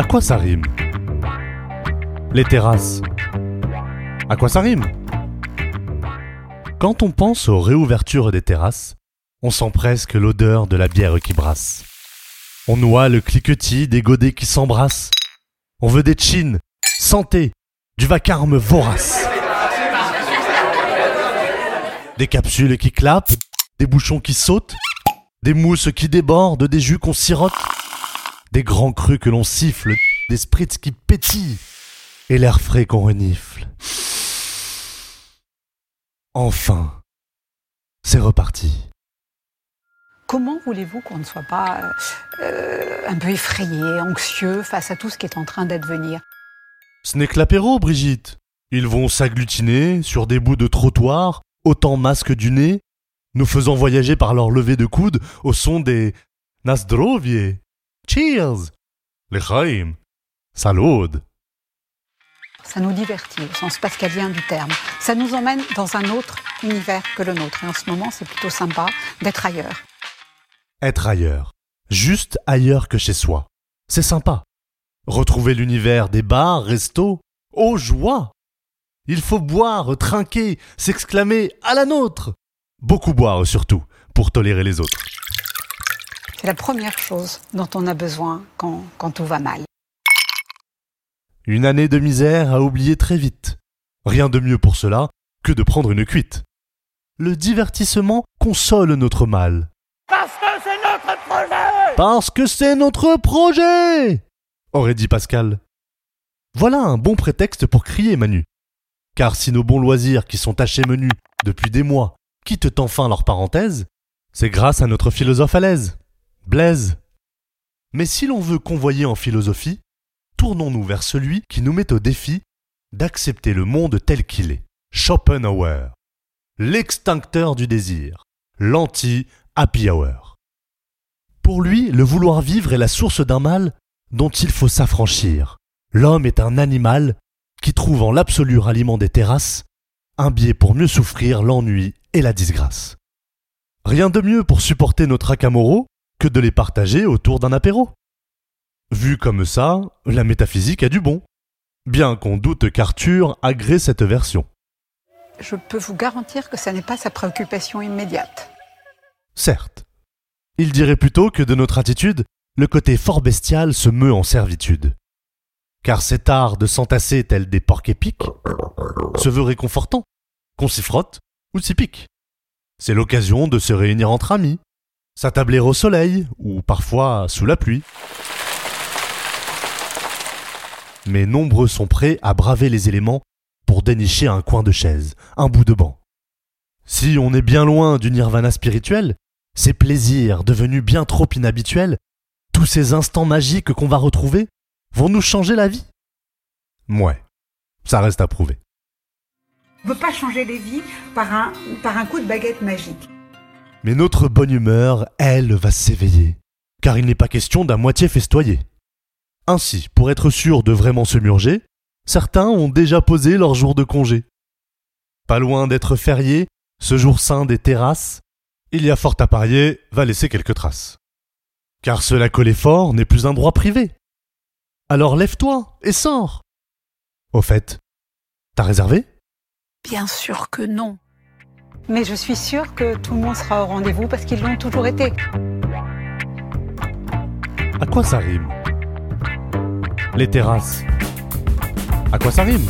À quoi ça rime Les terrasses. À quoi ça rime Quand on pense aux réouvertures des terrasses, on sent presque l'odeur de la bière qui brasse. On noie le cliquetis des godets qui s'embrassent. On veut des chines, santé, du vacarme vorace. Des capsules qui clapent, des bouchons qui sautent, des mousses qui débordent, des jus qu'on sirote, des grands crus que l'on siffle, des spritz qui pétillent, et l'air frais qu'on renifle. Enfin, c'est reparti. Comment voulez-vous qu'on ne soit pas euh, un peu effrayé, anxieux face à tout ce qui est en train d'advenir? Ce n'est que l'apéro, Brigitte. Ils vont s'agglutiner sur des bouts de trottoir, autant masque du nez, nous faisant voyager par leur levée de coude au son des Nasdrovie, Cheers, Lechaim, Salud. Ça nous divertit au sens pascalien du terme. Ça nous emmène dans un autre univers que le nôtre. Et en ce moment, c'est plutôt sympa d'être ailleurs. Être ailleurs. Juste ailleurs que chez soi. C'est sympa. Retrouver l'univers des bars, restos. Oh joie Il faut boire, trinquer, s'exclamer à la nôtre Beaucoup boire surtout, pour tolérer les autres. C'est la première chose dont on a besoin quand, quand tout va mal. Une année de misère à oublier très vite. Rien de mieux pour cela que de prendre une cuite. Le divertissement console notre mal. Parce que c'est notre projet Parce que c'est notre projet aurait dit Pascal. Voilà un bon prétexte pour crier Manu. Car si nos bons loisirs qui sont tachés menus depuis des mois quittent enfin leur parenthèse, c'est grâce à notre philosophe à l'aise, Blaise. Mais si l'on veut convoyer en philosophie, tournons-nous vers celui qui nous met au défi d'accepter le monde tel qu'il est, Schopenhauer, l'extincteur du désir, l'anti-happy hour. Pour lui, le vouloir vivre est la source d'un mal dont il faut s'affranchir. L'homme est un animal qui trouve en l'absolu ralliement des terrasses un biais pour mieux souffrir l'ennui et la disgrâce. Rien de mieux pour supporter nos tracamoraux que de les partager autour d'un apéro. Vu comme ça, la métaphysique a du bon, bien qu'on doute qu'Arthur agrée cette version. Je peux vous garantir que ça n'est pas sa préoccupation immédiate. Certes. Il dirait plutôt que de notre attitude, le côté fort bestial se meut en servitude. Car cet art de s'entasser tel des porcs épiques se veut réconfortant, qu'on s'y frotte ou s'y pique. C'est l'occasion de se réunir entre amis, s'attabler au soleil ou parfois sous la pluie. Mais nombreux sont prêts à braver les éléments pour dénicher un coin de chaise, un bout de banc. Si on est bien loin du nirvana spirituel, ces plaisirs devenus bien trop inhabituels, tous ces instants magiques qu'on va retrouver, vont nous changer la vie Mouais, ça reste à prouver. On ne peut pas changer les vies par un, par un coup de baguette magique. Mais notre bonne humeur, elle, va s'éveiller, car il n'est pas question d'à moitié festoyer. Ainsi, pour être sûr de vraiment se murger, certains ont déjà posé leur jour de congé. Pas loin d'être férié, ce jour saint des terrasses, il y a fort à parier, va laisser quelques traces. Car cela coller fort n'est plus un droit privé. Alors lève-toi et sors. Au fait, t'as réservé? Bien sûr que non. Mais je suis sûre que tout le monde sera au rendez-vous parce qu'ils l'ont toujours été. À quoi ça rime? Les terrasses. À quoi ça rime?